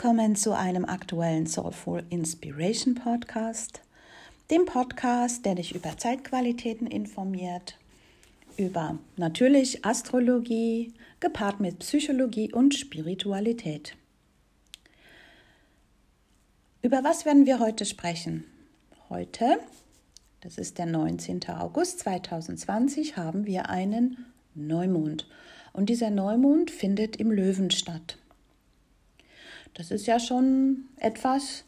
Willkommen zu einem aktuellen Soulful Inspiration Podcast, dem Podcast, der dich über Zeitqualitäten informiert, über natürlich Astrologie, gepaart mit Psychologie und Spiritualität. Über was werden wir heute sprechen? Heute, das ist der 19. August 2020, haben wir einen Neumond. Und dieser Neumond findet im Löwen statt. Das ist ja schon etwas,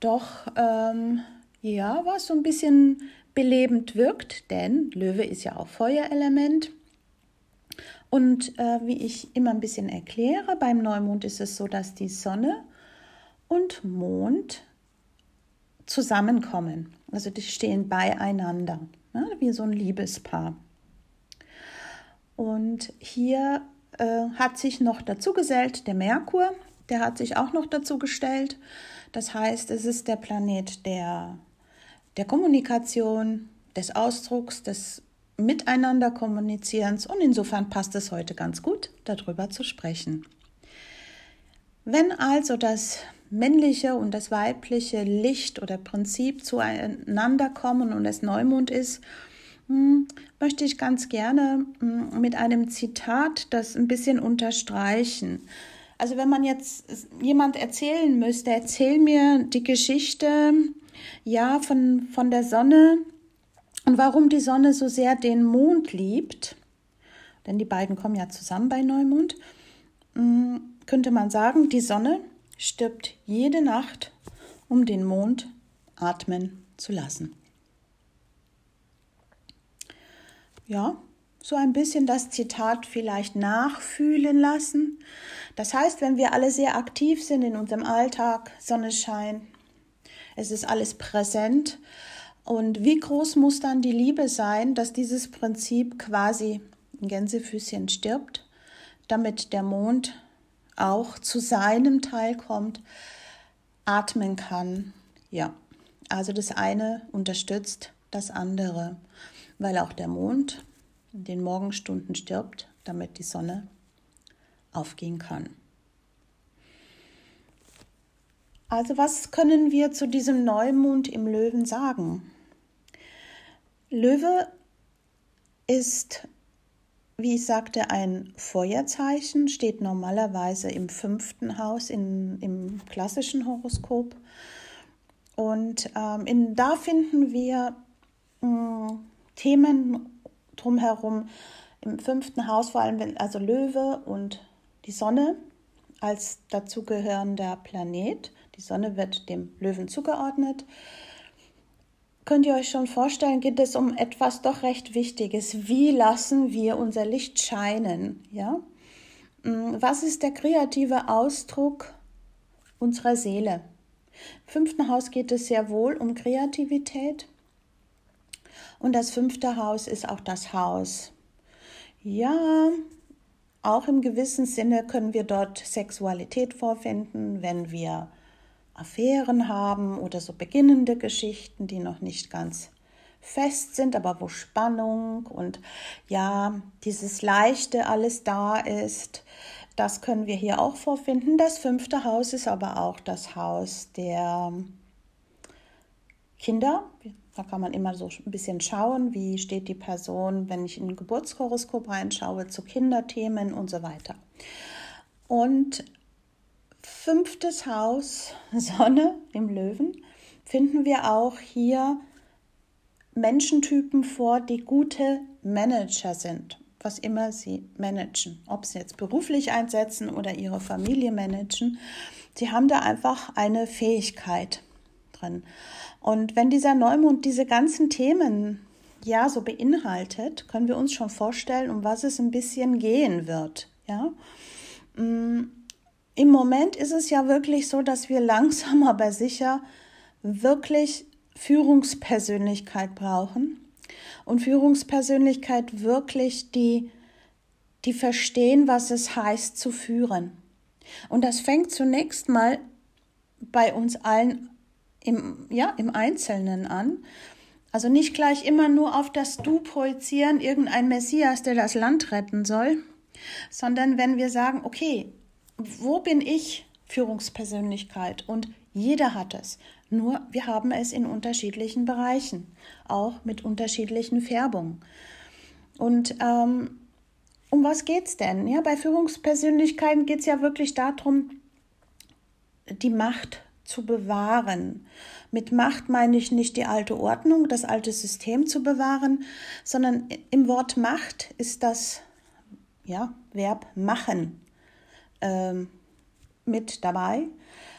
doch ähm, ja, was so ein bisschen belebend wirkt, denn Löwe ist ja auch Feuerelement. Und äh, wie ich immer ein bisschen erkläre, beim Neumond ist es so, dass die Sonne und Mond zusammenkommen. Also die stehen beieinander, ne, wie so ein Liebespaar. Und hier äh, hat sich noch dazu gesellt der Merkur, der hat sich auch noch dazu gestellt. Das heißt, es ist der Planet der, der Kommunikation, des Ausdrucks, des Miteinander kommunizierens und insofern passt es heute ganz gut, darüber zu sprechen. Wenn also das männliche und das weibliche Licht oder Prinzip zueinander kommen und es Neumond ist, hm, möchte ich ganz gerne hm, mit einem Zitat das ein bisschen unterstreichen. Also wenn man jetzt jemand erzählen müsste, erzähl mir die Geschichte ja von, von der Sonne und warum die Sonne so sehr den Mond liebt, denn die beiden kommen ja zusammen bei Neumond, hm, könnte man sagen, die Sonne stirbt jede Nacht, um den Mond atmen zu lassen. Ja, so ein bisschen das Zitat vielleicht nachfühlen lassen. Das heißt, wenn wir alle sehr aktiv sind in unserem Alltag, Sonne scheint, es ist alles präsent. Und wie groß muss dann die Liebe sein, dass dieses Prinzip quasi ein Gänsefüßchen stirbt, damit der Mond auch zu seinem Teil kommt, atmen kann. Ja, also das eine unterstützt das andere, weil auch der Mond in den Morgenstunden stirbt, damit die Sonne aufgehen kann. Also was können wir zu diesem Neumond im Löwen sagen? Löwe ist wie ich sagte, ein Feuerzeichen steht normalerweise im fünften Haus in, im klassischen Horoskop. Und ähm, in, da finden wir äh, Themen drumherum im fünften Haus, vor allem wenn, also Löwe und die Sonne als dazugehörender Planet. Die Sonne wird dem Löwen zugeordnet könnt ihr euch schon vorstellen, geht es um etwas doch recht Wichtiges. Wie lassen wir unser Licht scheinen? Ja? Mm, was ist der kreative Ausdruck unserer Seele? Im fünften Haus geht es sehr wohl um Kreativität. Und das fünfte Haus ist auch das Haus. Ja, auch im gewissen Sinne können wir dort Sexualität vorfinden, wenn wir Affären haben oder so beginnende Geschichten, die noch nicht ganz fest sind, aber wo Spannung und ja, dieses Leichte alles da ist. Das können wir hier auch vorfinden. Das fünfte Haus ist aber auch das Haus der Kinder. Da kann man immer so ein bisschen schauen, wie steht die Person, wenn ich in ein Geburtshoroskop reinschaue, zu Kinderthemen und so weiter. Und fünftes Haus, Sonne im Löwen, finden wir auch hier Menschentypen vor, die gute Manager sind, was immer sie managen, ob sie jetzt beruflich einsetzen oder ihre Familie managen. Sie haben da einfach eine Fähigkeit drin. Und wenn dieser Neumond diese ganzen Themen ja so beinhaltet, können wir uns schon vorstellen, um was es ein bisschen gehen wird. Ja. Mm, im Moment ist es ja wirklich so, dass wir langsam aber sicher wirklich Führungspersönlichkeit brauchen und Führungspersönlichkeit wirklich die die verstehen, was es heißt zu führen. Und das fängt zunächst mal bei uns allen im, ja, im Einzelnen an. Also nicht gleich immer nur auf das Du projizieren, irgendein Messias, der das Land retten soll, sondern wenn wir sagen, okay, wo bin ich Führungspersönlichkeit und jeder hat es. Nur wir haben es in unterschiedlichen Bereichen, auch mit unterschiedlichen Färbungen. Und ähm, um was geht's denn? Ja, bei Führungspersönlichkeiten geht es ja wirklich darum, die Macht zu bewahren. Mit Macht meine ich nicht die alte Ordnung, das alte System zu bewahren, sondern im Wort Macht ist das ja, Verb machen ähm, mit dabei.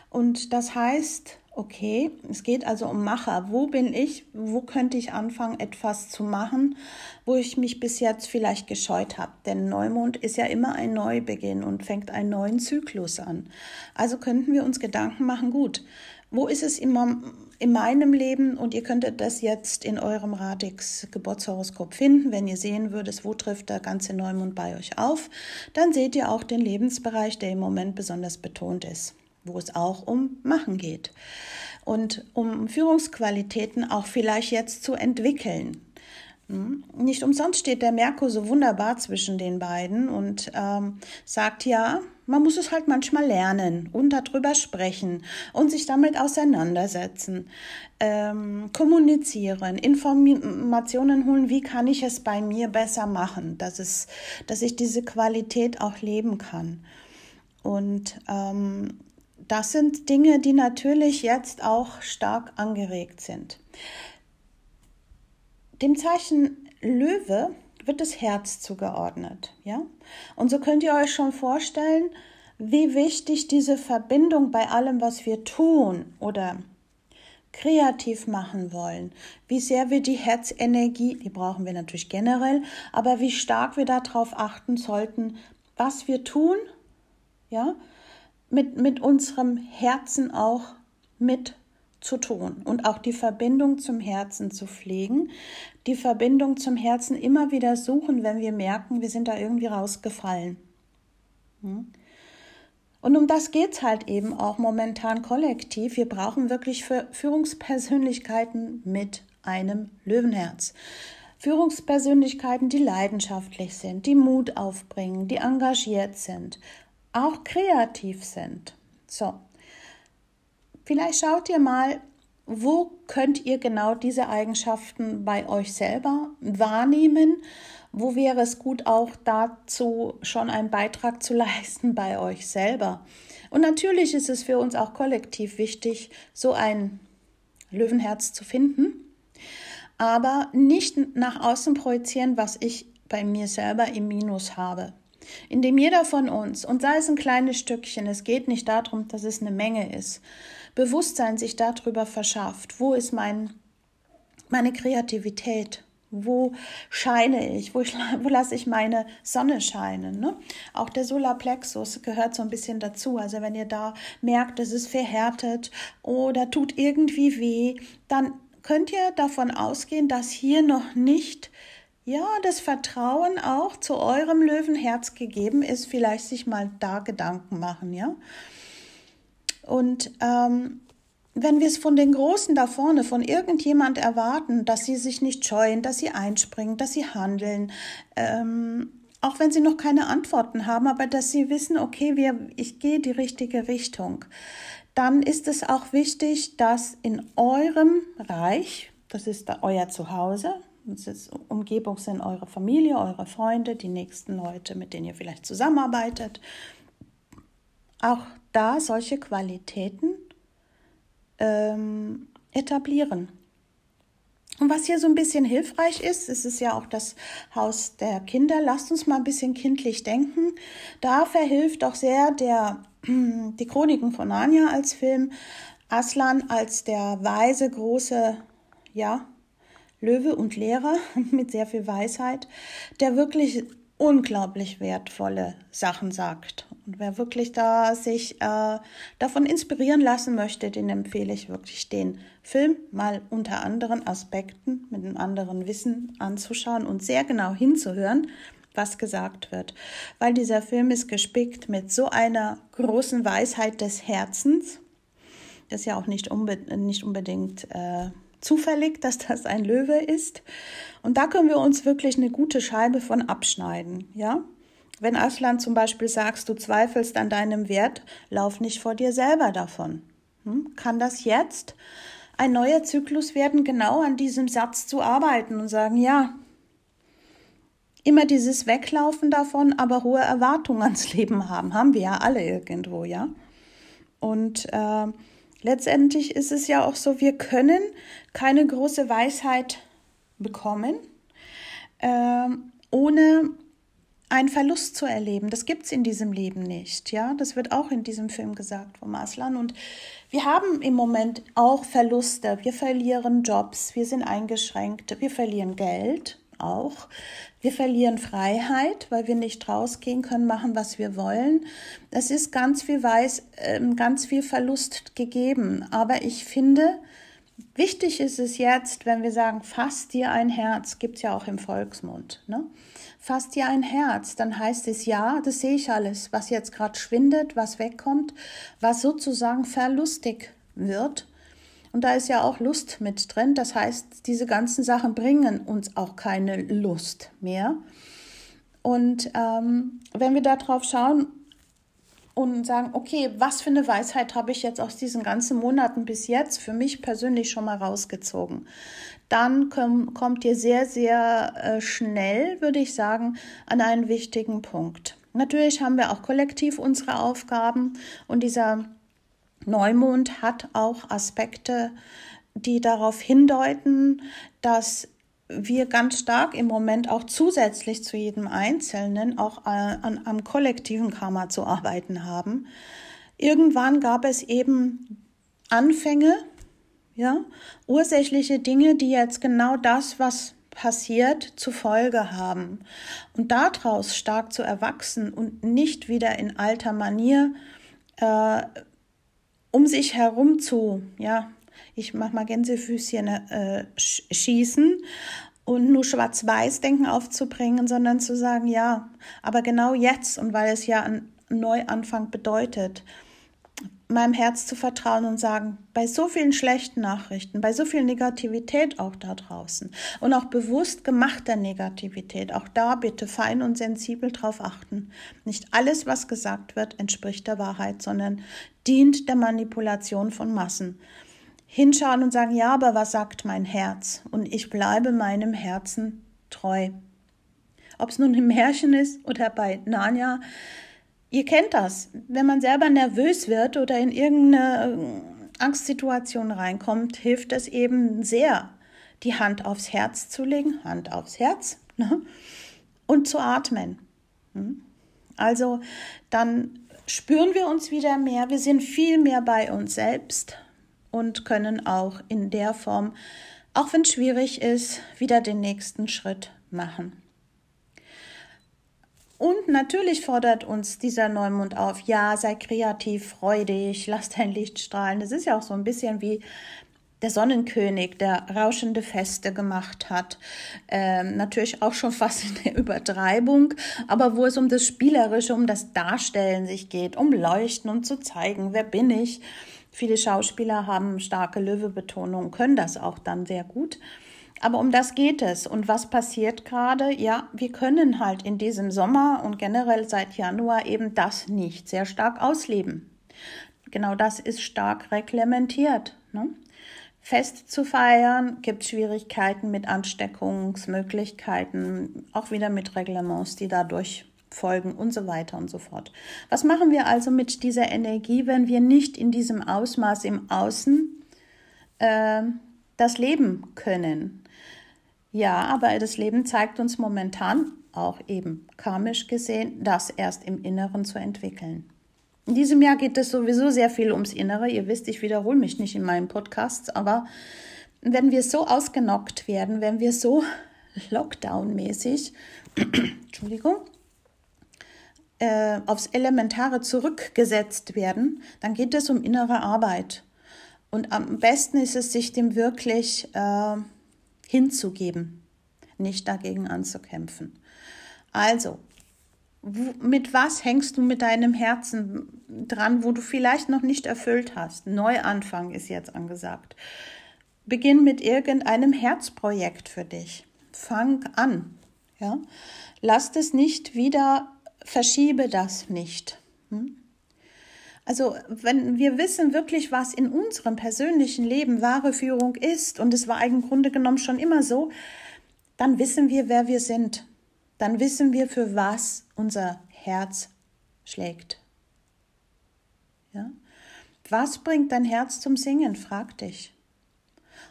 Und das heißt, okay, es geht also um Macher. Wo bin ich? Wo könnte ich anfangen, etwas zu machen, wo ich mich bis jetzt vielleicht gescheut habe? Denn Neumond ist ja immer ein Neubeginn und fängt einen neuen Zyklus an. Also könnten wir uns Gedanken machen, gut, wo ist es immer in meinem Leben und ihr könntet das jetzt in eurem Radix Geburtshoroskop finden, wenn ihr sehen würdet, wo trifft der ganze Neumond bei euch auf, dann seht ihr auch den Lebensbereich, der im Moment besonders betont ist, wo es auch um Machen geht und um Führungsqualitäten auch vielleicht jetzt zu entwickeln. Hm? Nicht umsonst steht der Merkur so wunderbar zwischen den beiden und ähm, sagt ja, man muss es halt manchmal lernen und darüber sprechen und sich damit auseinandersetzen, ähm, kommunizieren, Informationen holen, wie kann ich es bei mir besser machen, dass, es, dass ich diese Qualität auch leben kann. Und ähm, das sind Dinge, die natürlich jetzt auch stark angeregt sind. Dem Zeichen Löwe wird das Herz zugeordnet, ja? Und so könnt ihr euch schon vorstellen, wie wichtig diese Verbindung bei allem, was wir tun oder kreativ machen wollen, wie sehr wir die Herzenergie, die brauchen wir natürlich generell, aber wie stark wir darauf achten sollten, was wir tun, ja, mit, mit unserem Herzen auch mit zu tun und auch die Verbindung zum Herzen zu pflegen, die Verbindung zum Herzen immer wieder suchen, wenn wir merken, wir sind da irgendwie rausgefallen. Hm? Und um das geht es halt eben auch momentan kollektiv. Wir brauchen wirklich Führungspersönlichkeiten mit einem Löwenherz. Führungspersönlichkeiten, die leidenschaftlich sind, die Mut aufbringen, die engagiert sind, auch kreativ sind. So, Vielleicht schaut ihr mal, wo könnt ihr genau diese Eigenschaften bei euch selber wahrnehmen? Wo wäre es gut auch dazu schon einen Beitrag zu leisten bei euch selber? Und natürlich ist es für uns auch kollektiv wichtig, so ein Löwenherz zu finden, aber nicht nach außen projizieren, was ich bei mir selber im Minus habe. Indem jeder von uns, und sei es ein kleines Stückchen, es geht nicht darum, dass es eine Menge ist, Bewusstsein sich darüber verschafft, wo ist mein, meine Kreativität, wo scheine ich, wo, ich, wo lasse ich meine Sonne scheinen. Ne? Auch der Solarplexus gehört so ein bisschen dazu. Also wenn ihr da merkt, es ist verhärtet oder tut irgendwie weh, dann könnt ihr davon ausgehen, dass hier noch nicht ja, das Vertrauen auch zu eurem Löwenherz gegeben ist, vielleicht sich mal da Gedanken machen, ja. Und ähm, wenn wir es von den Großen da vorne, von irgendjemand erwarten, dass sie sich nicht scheuen, dass sie einspringen, dass sie handeln, ähm, auch wenn sie noch keine Antworten haben, aber dass sie wissen, okay, wir, ich gehe die richtige Richtung, dann ist es auch wichtig, dass in eurem Reich, das ist euer Zuhause, Umgebung sind eure Familie, eure Freunde, die nächsten Leute, mit denen ihr vielleicht zusammenarbeitet, auch da solche Qualitäten ähm, etablieren. Und was hier so ein bisschen hilfreich ist, es ist ja auch das Haus der Kinder. Lasst uns mal ein bisschen kindlich denken. Da verhilft auch sehr der, die Chroniken von Narnia als Film, Aslan als der weise, große, ja, Löwe und Lehrer mit sehr viel Weisheit, der wirklich unglaublich wertvolle Sachen sagt. Und wer wirklich da sich äh, davon inspirieren lassen möchte, den empfehle ich wirklich den Film mal unter anderen Aspekten mit einem anderen Wissen anzuschauen und sehr genau hinzuhören, was gesagt wird. Weil dieser Film ist gespickt mit so einer großen Weisheit des Herzens. Das ja auch nicht, unbe nicht unbedingt äh, zufällig, dass das ein Löwe ist. Und da können wir uns wirklich eine gute Scheibe von abschneiden, ja. Wenn Aslan zum Beispiel sagst, du zweifelst an deinem Wert, lauf nicht vor dir selber davon. Hm? Kann das jetzt ein neuer Zyklus werden, genau an diesem Satz zu arbeiten und sagen, ja, immer dieses Weglaufen davon, aber hohe Erwartungen ans Leben haben, haben wir ja alle irgendwo, ja. Und äh, letztendlich ist es ja auch so, wir können keine große Weisheit bekommen, äh, ohne einen Verlust zu erleben. Das gibt es in diesem Leben nicht. Ja, das wird auch in diesem Film gesagt vom Aslan. Und wir haben im Moment auch Verluste. Wir verlieren Jobs, wir sind eingeschränkt, wir verlieren Geld auch. Wir verlieren Freiheit, weil wir nicht rausgehen können, machen, was wir wollen. Es ist ganz viel Weiß, ähm, ganz viel Verlust gegeben. Aber ich finde, wichtig ist es jetzt, wenn wir sagen, fass dir ein Herz, gibt es ja auch im Volksmund. Ne? Fass dir ein Herz, dann heißt es ja, das sehe ich alles, was jetzt gerade schwindet, was wegkommt, was sozusagen verlustig wird. Und da ist ja auch Lust mit drin. Das heißt, diese ganzen Sachen bringen uns auch keine Lust mehr. Und ähm, wenn wir da drauf schauen und sagen, okay, was für eine Weisheit habe ich jetzt aus diesen ganzen Monaten bis jetzt für mich persönlich schon mal rausgezogen, dann komm, kommt ihr sehr, sehr äh, schnell, würde ich sagen, an einen wichtigen Punkt. Natürlich haben wir auch kollektiv unsere Aufgaben und dieser Neumond hat auch Aspekte, die darauf hindeuten, dass wir ganz stark im Moment auch zusätzlich zu jedem Einzelnen auch an, am kollektiven Karma zu arbeiten haben. Irgendwann gab es eben Anfänge, ja, ursächliche Dinge, die jetzt genau das, was passiert, zur Folge haben. Und daraus stark zu erwachsen und nicht wieder in alter Manier äh, um sich herum zu, ja, ich mach mal Gänsefüßchen äh, schießen und nur schwarz-weiß denken aufzubringen, sondern zu sagen, ja, aber genau jetzt und weil es ja ein Neuanfang bedeutet, meinem Herz zu vertrauen und sagen, bei so vielen schlechten Nachrichten, bei so viel Negativität auch da draußen und auch bewusst gemachter Negativität, auch da bitte fein und sensibel drauf achten. Nicht alles, was gesagt wird, entspricht der Wahrheit, sondern dient der Manipulation von Massen. Hinschauen und sagen, ja, aber was sagt mein Herz? Und ich bleibe meinem Herzen treu. Ob es nun im Märchen ist oder bei Narnia, Ihr kennt das, wenn man selber nervös wird oder in irgendeine äh, Angstsituation reinkommt, hilft es eben sehr, die Hand aufs Herz zu legen, Hand aufs Herz, ne? und zu atmen. Hm? Also dann spüren wir uns wieder mehr, wir sind viel mehr bei uns selbst und können auch in der Form, auch wenn es schwierig ist, wieder den nächsten Schritt machen. Und natürlich fordert uns dieser Neumond auf, ja, sei kreativ, freu dich, lass dein Licht strahlen. Das ist ja auch so ein bisschen wie der Sonnenkönig, der rauschende Feste gemacht hat. Ähm, natürlich auch schon fast in der Übertreibung, aber wo es um das Spielerische, um das Darstellen sich geht, um Leuchten und zu zeigen, wer bin ich. Viele Schauspieler haben starke Löwebetonung, können das auch dann sehr gut. Aber um das geht es. Und was passiert gerade? Ja, wir können halt in diesem Sommer und generell seit Januar eben das nicht sehr stark ausleben. Genau das ist stark reglementiert. Ne? Fest zu feiern gibt Schwierigkeiten mit Ansteckungsmöglichkeiten, auch wieder mit Reglements, die dadurch folgen und so weiter und so fort. Was machen wir also mit dieser Energie, wenn wir nicht in diesem Ausmaß im Außen äh, das leben können? Ja, aber das Leben zeigt uns momentan auch eben karmisch gesehen, das erst im Inneren zu entwickeln. In diesem Jahr geht es sowieso sehr viel ums Innere. Ihr wisst, ich wiederhole mich nicht in meinen Podcasts, aber wenn wir so ausgenockt werden, wenn wir so Lockdown-mäßig, Entschuldigung, äh, aufs Elementare zurückgesetzt werden, dann geht es um innere Arbeit. Und am besten ist es, sich dem wirklich äh, hinzugeben, nicht dagegen anzukämpfen. Also, mit was hängst du mit deinem Herzen dran, wo du vielleicht noch nicht erfüllt hast? Neuanfang ist jetzt angesagt. Beginn mit irgendeinem Herzprojekt für dich. Fang an. Ja? Lass es nicht wieder verschiebe das nicht. Hm? Also wenn wir wissen wirklich, was in unserem persönlichen Leben wahre Führung ist, und es war im Grunde genommen schon immer so, dann wissen wir, wer wir sind. Dann wissen wir, für was unser Herz schlägt. Ja? Was bringt dein Herz zum Singen? Frag dich.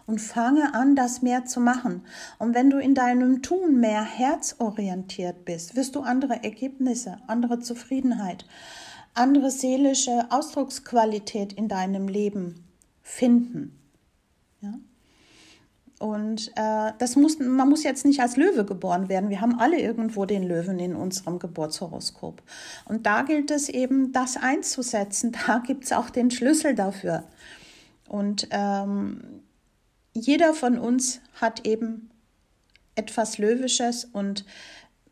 Und fange an, das mehr zu machen. Und wenn du in deinem Tun mehr herzorientiert bist, wirst du andere Ergebnisse, andere Zufriedenheit, andere seelische Ausdrucksqualität in deinem Leben finden. Ja? Und äh, das muss, man muss jetzt nicht als Löwe geboren werden. Wir haben alle irgendwo den Löwen in unserem Geburtshoroskop. Und da gilt es eben, das einzusetzen. Da gibt es auch den Schlüssel dafür. Und ähm, jeder von uns hat eben etwas Löwisches und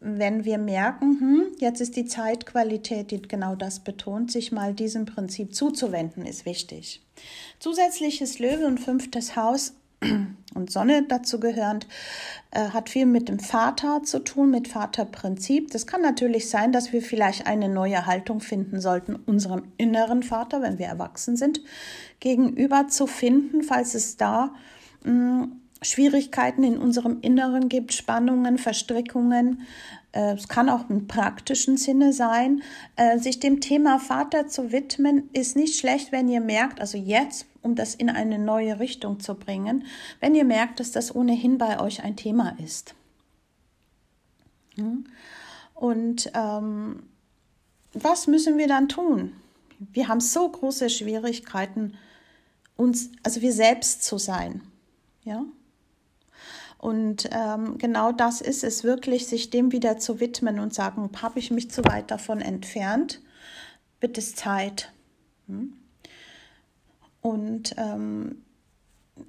wenn wir merken, hm, jetzt ist die Zeitqualität, die genau das betont, sich mal diesem Prinzip zuzuwenden, ist wichtig. Zusätzliches Löwe und fünftes Haus und Sonne dazu gehörend, äh, hat viel mit dem Vater zu tun, mit Vaterprinzip. Das kann natürlich sein, dass wir vielleicht eine neue Haltung finden sollten, unserem inneren Vater, wenn wir erwachsen sind, gegenüber zu finden, falls es da hm, Schwierigkeiten in unserem Inneren gibt, Spannungen, Verstrickungen. Äh, es kann auch im praktischen Sinne sein. Äh, sich dem Thema Vater zu widmen, ist nicht schlecht, wenn ihr merkt, also jetzt, um das in eine neue Richtung zu bringen, wenn ihr merkt, dass das ohnehin bei euch ein Thema ist. Hm? Und ähm, was müssen wir dann tun? Wir haben so große Schwierigkeiten, uns, also wir selbst zu sein. Ja, und ähm, genau das ist es wirklich, sich dem wieder zu widmen und sagen, habe ich mich zu weit davon entfernt? Wird es Zeit? Hm? Und ähm,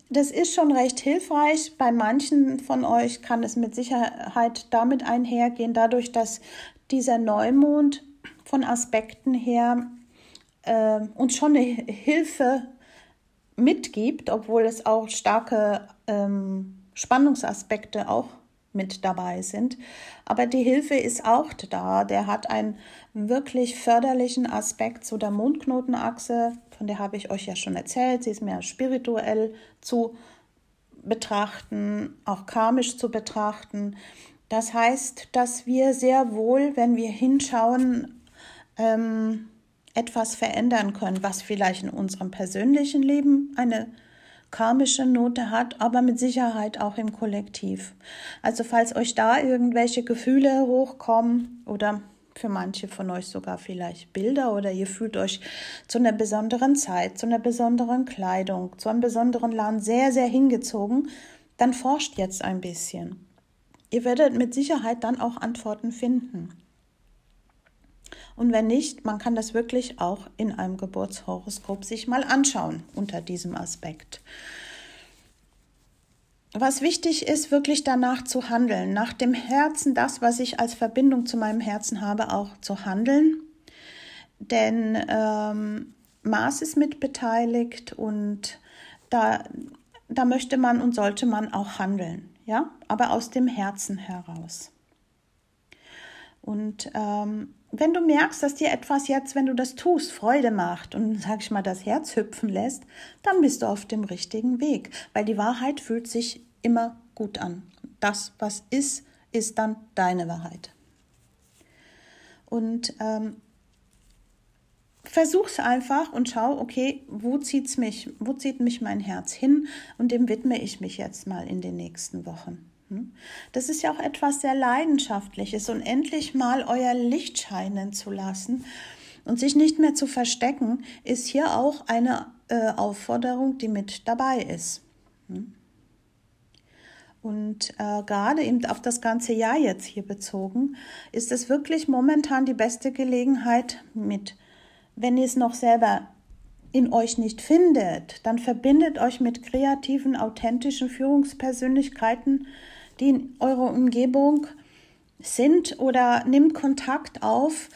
das ist schon recht hilfreich. Bei manchen von euch kann es mit Sicherheit damit einhergehen, dadurch, dass dieser Neumond von Aspekten her äh, uns schon eine Hilfe mitgibt, obwohl es auch starke ähm, Spannungsaspekte auch mit dabei sind. Aber die Hilfe ist auch da. Der hat einen wirklich förderlichen Aspekt zu der Mondknotenachse, von der habe ich euch ja schon erzählt. Sie ist mehr spirituell zu betrachten, auch karmisch zu betrachten. Das heißt, dass wir sehr wohl, wenn wir hinschauen, ähm, etwas verändern können, was vielleicht in unserem persönlichen Leben eine karmische Note hat, aber mit Sicherheit auch im Kollektiv. Also falls euch da irgendwelche Gefühle hochkommen oder für manche von euch sogar vielleicht Bilder oder ihr fühlt euch zu einer besonderen Zeit, zu einer besonderen Kleidung, zu einem besonderen Land sehr, sehr hingezogen, dann forscht jetzt ein bisschen. Ihr werdet mit Sicherheit dann auch Antworten finden. Und wenn nicht, man kann das wirklich auch in einem Geburtshoroskop sich mal anschauen unter diesem Aspekt. Was wichtig ist, wirklich danach zu handeln, nach dem Herzen, das, was ich als Verbindung zu meinem Herzen habe, auch zu handeln. Denn ähm, Mars ist mitbeteiligt und da, da möchte man und sollte man auch handeln, ja, aber aus dem Herzen heraus. Und ähm, wenn du merkst, dass dir etwas jetzt, wenn du das tust, Freude macht und, sag ich mal, das Herz hüpfen lässt, dann bist du auf dem richtigen Weg, weil die Wahrheit fühlt sich immer gut an. Das, was ist, ist dann deine Wahrheit. Und ähm, versuch's einfach und schau, okay, wo zieht's mich, wo zieht mich mein Herz hin und dem widme ich mich jetzt mal in den nächsten Wochen. Hm? Das ist ja auch etwas sehr Leidenschaftliches und endlich mal euer Licht scheinen zu lassen und sich nicht mehr zu verstecken, ist hier auch eine äh, Aufforderung, die mit dabei ist. Hm? Und äh, gerade eben auf das ganze Jahr jetzt hier bezogen, ist es wirklich momentan die beste Gelegenheit mit, wenn ihr es noch selber in euch nicht findet, dann verbindet euch mit kreativen, authentischen Führungspersönlichkeiten, die in eurer Umgebung sind oder nimmt Kontakt auf.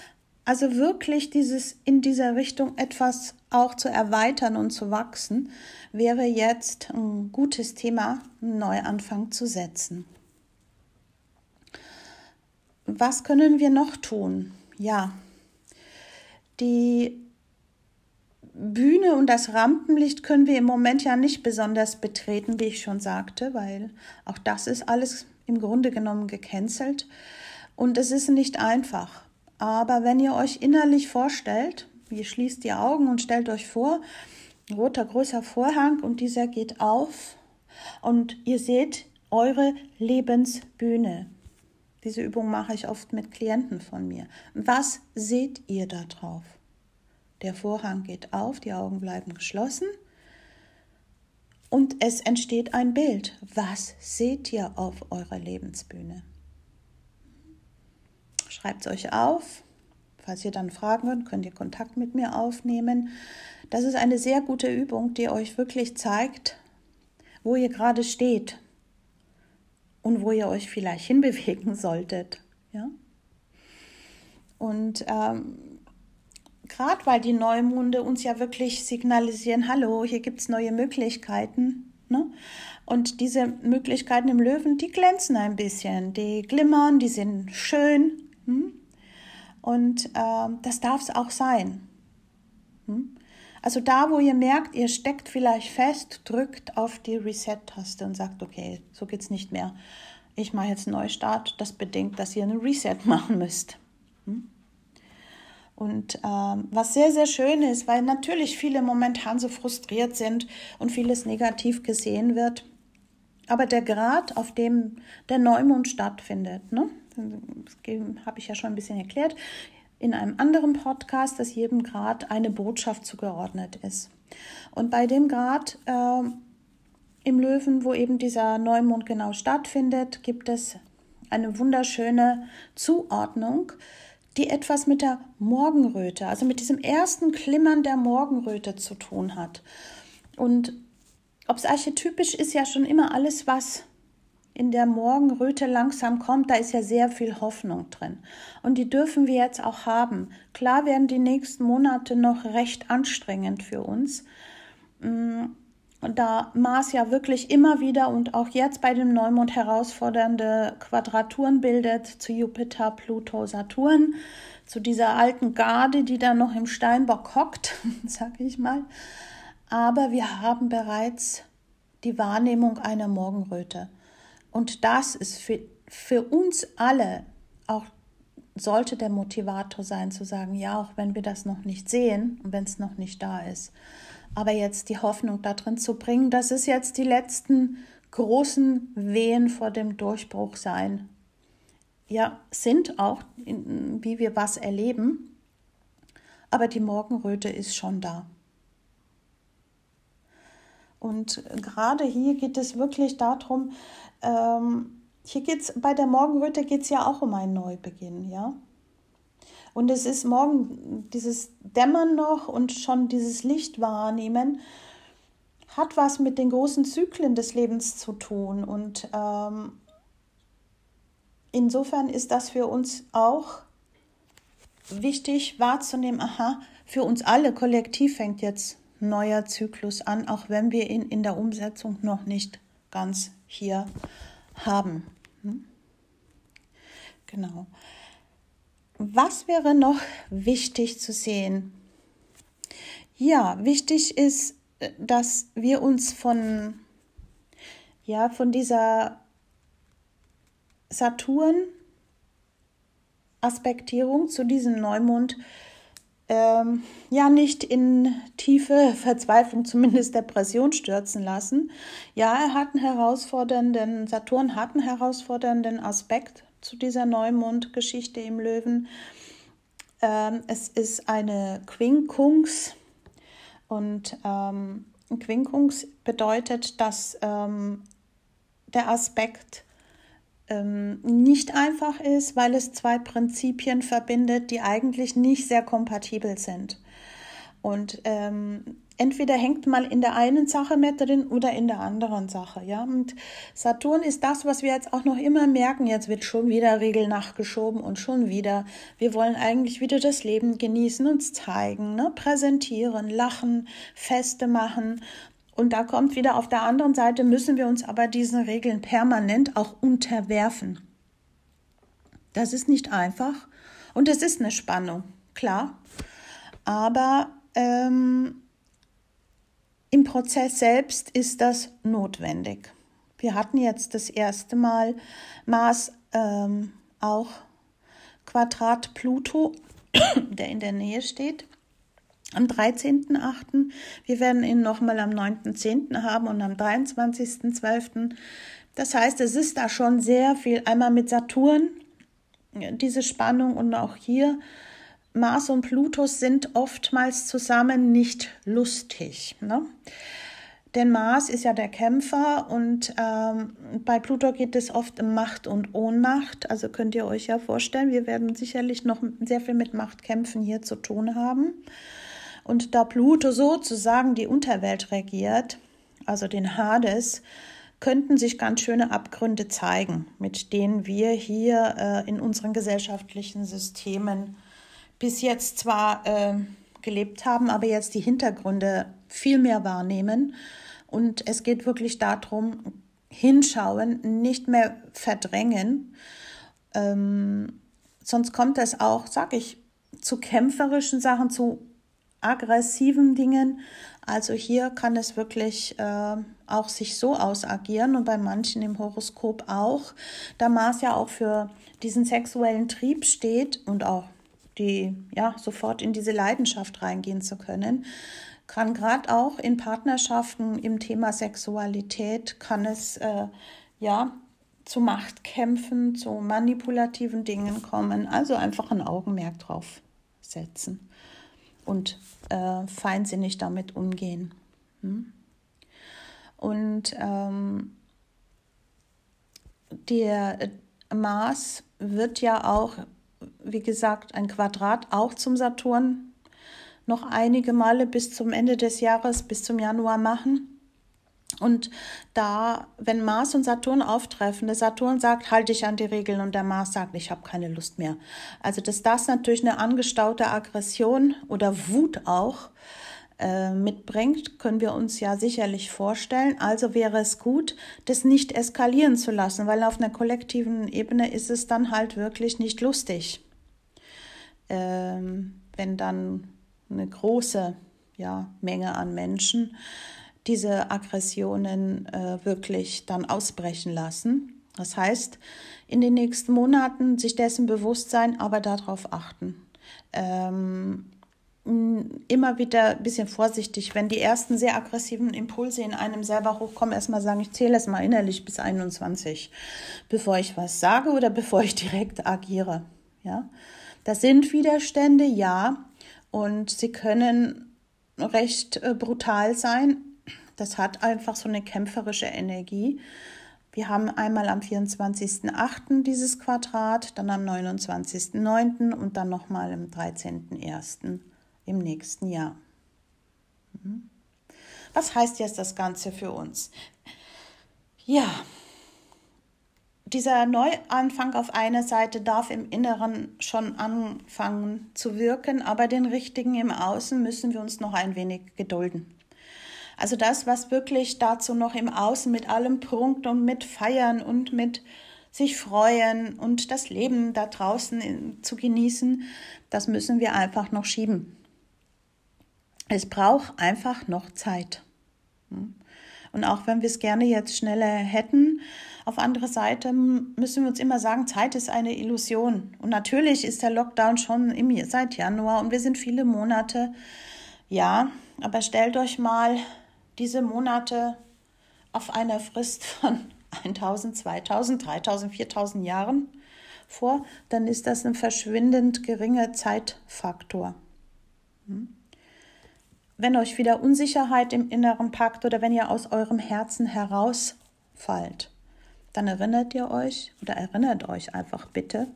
Also wirklich dieses in dieser Richtung etwas auch zu erweitern und zu wachsen, wäre jetzt ein gutes Thema, einen Neuanfang zu setzen. Was können wir noch tun? ja, die Bühne und das Rampenlicht können wir im Moment ja nicht besonders betreten, wie ich schon sagte, weil auch das ist alles im Grunde genommen gecancelt. Und es ist nicht einfach. Aber wenn ihr euch innerlich vorstellt, ihr schließt die Augen und stellt euch vor, roter großer Vorhang und dieser geht auf und ihr seht eure Lebensbühne. Diese Übung mache ich oft mit Klienten von mir. Was seht ihr da drauf? Der Vorhang geht auf, die Augen bleiben geschlossen und es entsteht ein Bild. Was seht ihr auf eurer Lebensbühne? Schreibt es euch auf. Falls ihr dann Fragen habt, könnt ihr Kontakt mit mir aufnehmen. Das ist eine sehr gute Übung, die euch wirklich zeigt, wo ihr gerade steht und wo ihr euch vielleicht hinbewegen solltet. Ja? Und ähm, gerade weil die Neumonde uns ja wirklich signalisieren, hallo, hier gibt es neue Möglichkeiten. Ne? Und diese Möglichkeiten im Löwen, die glänzen ein bisschen, die glimmern, die sind schön. Hm? Und äh, das darf es auch sein. Hm? Also da, wo ihr merkt, ihr steckt vielleicht fest, drückt auf die Reset-Taste und sagt, okay, so geht es nicht mehr. Ich mache jetzt einen Neustart. Das bedingt, dass ihr einen Reset machen müsst. Hm? Und ähm, was sehr, sehr schön ist, weil natürlich viele momentan so frustriert sind und vieles negativ gesehen wird. Aber der Grad, auf dem der Neumond stattfindet, ne, habe ich ja schon ein bisschen erklärt, in einem anderen Podcast, dass jedem Grad eine Botschaft zugeordnet ist. Und bei dem Grad äh, im Löwen, wo eben dieser Neumond genau stattfindet, gibt es eine wunderschöne Zuordnung die etwas mit der Morgenröte, also mit diesem ersten Klimmern der Morgenröte zu tun hat. Und ob es archetypisch ist, ja schon immer alles, was in der Morgenröte langsam kommt, da ist ja sehr viel Hoffnung drin. Und die dürfen wir jetzt auch haben. Klar werden die nächsten Monate noch recht anstrengend für uns. Da Mars ja wirklich immer wieder und auch jetzt bei dem Neumond herausfordernde Quadraturen bildet zu Jupiter, Pluto, Saturn, zu dieser alten Garde, die da noch im Steinbock hockt, sag ich mal. Aber wir haben bereits die Wahrnehmung einer Morgenröte. Und das ist für, für uns alle auch sollte der Motivator sein, zu sagen, ja, auch wenn wir das noch nicht sehen und wenn es noch nicht da ist aber jetzt die Hoffnung da drin zu bringen, dass es jetzt die letzten großen Wehen vor dem Durchbruch sein. Ja, sind auch, wie wir was erleben, aber die Morgenröte ist schon da. Und gerade hier geht es wirklich darum, ähm, hier geht's, bei der Morgenröte geht ja auch um einen Neubeginn, ja. Und es ist morgen dieses Dämmern noch und schon dieses Licht wahrnehmen, hat was mit den großen Zyklen des Lebens zu tun. Und ähm, insofern ist das für uns auch wichtig wahrzunehmen, aha, für uns alle kollektiv fängt jetzt neuer Zyklus an, auch wenn wir ihn in der Umsetzung noch nicht ganz hier haben. Hm? Genau. Was wäre noch wichtig zu sehen? Ja, wichtig ist, dass wir uns von, ja, von dieser Saturn-Aspektierung zu diesem Neumond ähm, ja nicht in tiefe Verzweiflung, zumindest Depression stürzen lassen. Ja, er hat einen herausfordernden, Saturn hat einen herausfordernden Aspekt zu dieser Neumond-Geschichte im Löwen. Ähm, es ist eine Quinkungs und ähm, Quinkungs bedeutet, dass ähm, der Aspekt ähm, nicht einfach ist, weil es zwei Prinzipien verbindet, die eigentlich nicht sehr kompatibel sind. Und ähm, entweder hängt mal in der einen Sache mit drin oder in der anderen Sache, ja. Und Saturn ist das, was wir jetzt auch noch immer merken. Jetzt wird schon wieder Regel nachgeschoben und schon wieder. Wir wollen eigentlich wieder das Leben genießen, uns zeigen, ne? präsentieren, lachen, Feste machen. Und da kommt wieder auf der anderen Seite, müssen wir uns aber diesen Regeln permanent auch unterwerfen. Das ist nicht einfach Und es ist eine Spannung, klar. Aber ähm, im Prozess selbst ist das notwendig. Wir hatten jetzt das erste Mal Mars ähm, auch Quadrat Pluto, der in der Nähe steht am 13.8. Wir werden ihn nochmal am 9.10. haben und am 23.12. Das heißt, es ist da schon sehr viel, einmal mit Saturn, diese Spannung und auch hier Mars und Pluto sind oftmals zusammen nicht lustig. Ne? Denn Mars ist ja der Kämpfer und ähm, bei Pluto geht es oft um Macht und Ohnmacht. Also könnt ihr euch ja vorstellen, wir werden sicherlich noch sehr viel mit Machtkämpfen hier zu tun haben. Und da Pluto sozusagen die Unterwelt regiert, also den Hades, könnten sich ganz schöne Abgründe zeigen, mit denen wir hier äh, in unseren gesellschaftlichen Systemen bis jetzt zwar äh, gelebt haben, aber jetzt die Hintergründe viel mehr wahrnehmen. Und es geht wirklich darum, hinschauen, nicht mehr verdrängen. Ähm, sonst kommt es auch, sag ich, zu kämpferischen Sachen, zu aggressiven Dingen. Also hier kann es wirklich äh, auch sich so ausagieren und bei manchen im Horoskop auch, da Mars ja auch für diesen sexuellen Trieb steht und auch die ja sofort in diese Leidenschaft reingehen zu können, kann gerade auch in Partnerschaften im Thema Sexualität kann es äh, ja zu Machtkämpfen, zu manipulativen Dingen kommen. Also einfach ein Augenmerk drauf setzen und äh, feinsinnig damit umgehen. Hm? Und ähm, der Mars wird ja auch, wie gesagt, ein Quadrat auch zum Saturn noch einige Male bis zum Ende des Jahres, bis zum Januar machen. Und da, wenn Mars und Saturn auftreffen, der Saturn sagt, halte dich an die Regeln und der Mars sagt, ich habe keine Lust mehr. Also, dass das natürlich eine angestaute Aggression oder Wut auch äh, mitbringt, können wir uns ja sicherlich vorstellen. Also wäre es gut, das nicht eskalieren zu lassen, weil auf einer kollektiven Ebene ist es dann halt wirklich nicht lustig. Ähm, wenn dann eine große ja, Menge an Menschen diese Aggressionen äh, wirklich dann ausbrechen lassen. Das heißt, in den nächsten Monaten sich dessen bewusst sein, aber darauf achten. Ähm, immer wieder ein bisschen vorsichtig, wenn die ersten sehr aggressiven Impulse in einem selber hochkommen, erstmal sagen, ich zähle es mal innerlich bis 21, bevor ich was sage oder bevor ich direkt agiere. Ja, das sind Widerstände, ja, und sie können recht äh, brutal sein, das hat einfach so eine kämpferische Energie. Wir haben einmal am 24.08. dieses Quadrat, dann am 29.09. und dann nochmal am 13.01. im nächsten Jahr. Mhm. Was heißt jetzt das Ganze für uns? Ja, dieser Neuanfang auf einer Seite darf im Inneren schon anfangen zu wirken, aber den richtigen im Außen müssen wir uns noch ein wenig gedulden. Also das, was wirklich dazu noch im Außen mit allem prunkt und mit feiern und mit sich freuen und das Leben da draußen zu genießen, das müssen wir einfach noch schieben. Es braucht einfach noch Zeit. Und auch wenn wir es gerne jetzt schneller hätten, auf andere Seite müssen wir uns immer sagen, Zeit ist eine Illusion. Und natürlich ist der Lockdown schon im, seit Januar und wir sind viele Monate. Ja, aber stellt euch mal diese Monate auf einer Frist von 1000, 2000, 3000, 4000 Jahren vor, dann ist das ein verschwindend geringer Zeitfaktor. Hm? Wenn euch wieder Unsicherheit im Inneren packt oder wenn ihr aus eurem Herzen herausfallt, dann erinnert ihr euch oder erinnert euch einfach bitte,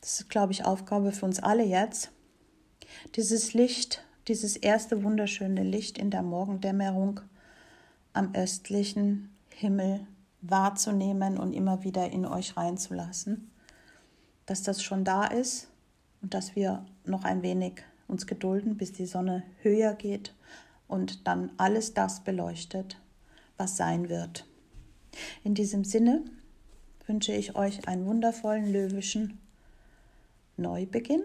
das ist, glaube ich, Aufgabe für uns alle jetzt, dieses Licht dieses erste wunderschöne Licht in der Morgendämmerung am östlichen Himmel wahrzunehmen und immer wieder in euch reinzulassen, dass das schon da ist und dass wir noch ein wenig uns gedulden, bis die Sonne höher geht und dann alles das beleuchtet, was sein wird. In diesem Sinne wünsche ich euch einen wundervollen löwischen Neubeginn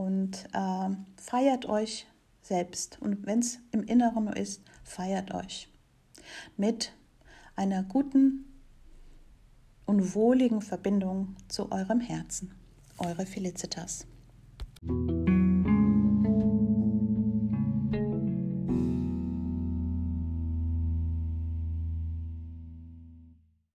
und äh, feiert euch selbst. Und wenn es im Inneren ist, feiert euch mit einer guten und wohligen Verbindung zu eurem Herzen. Eure Felicitas.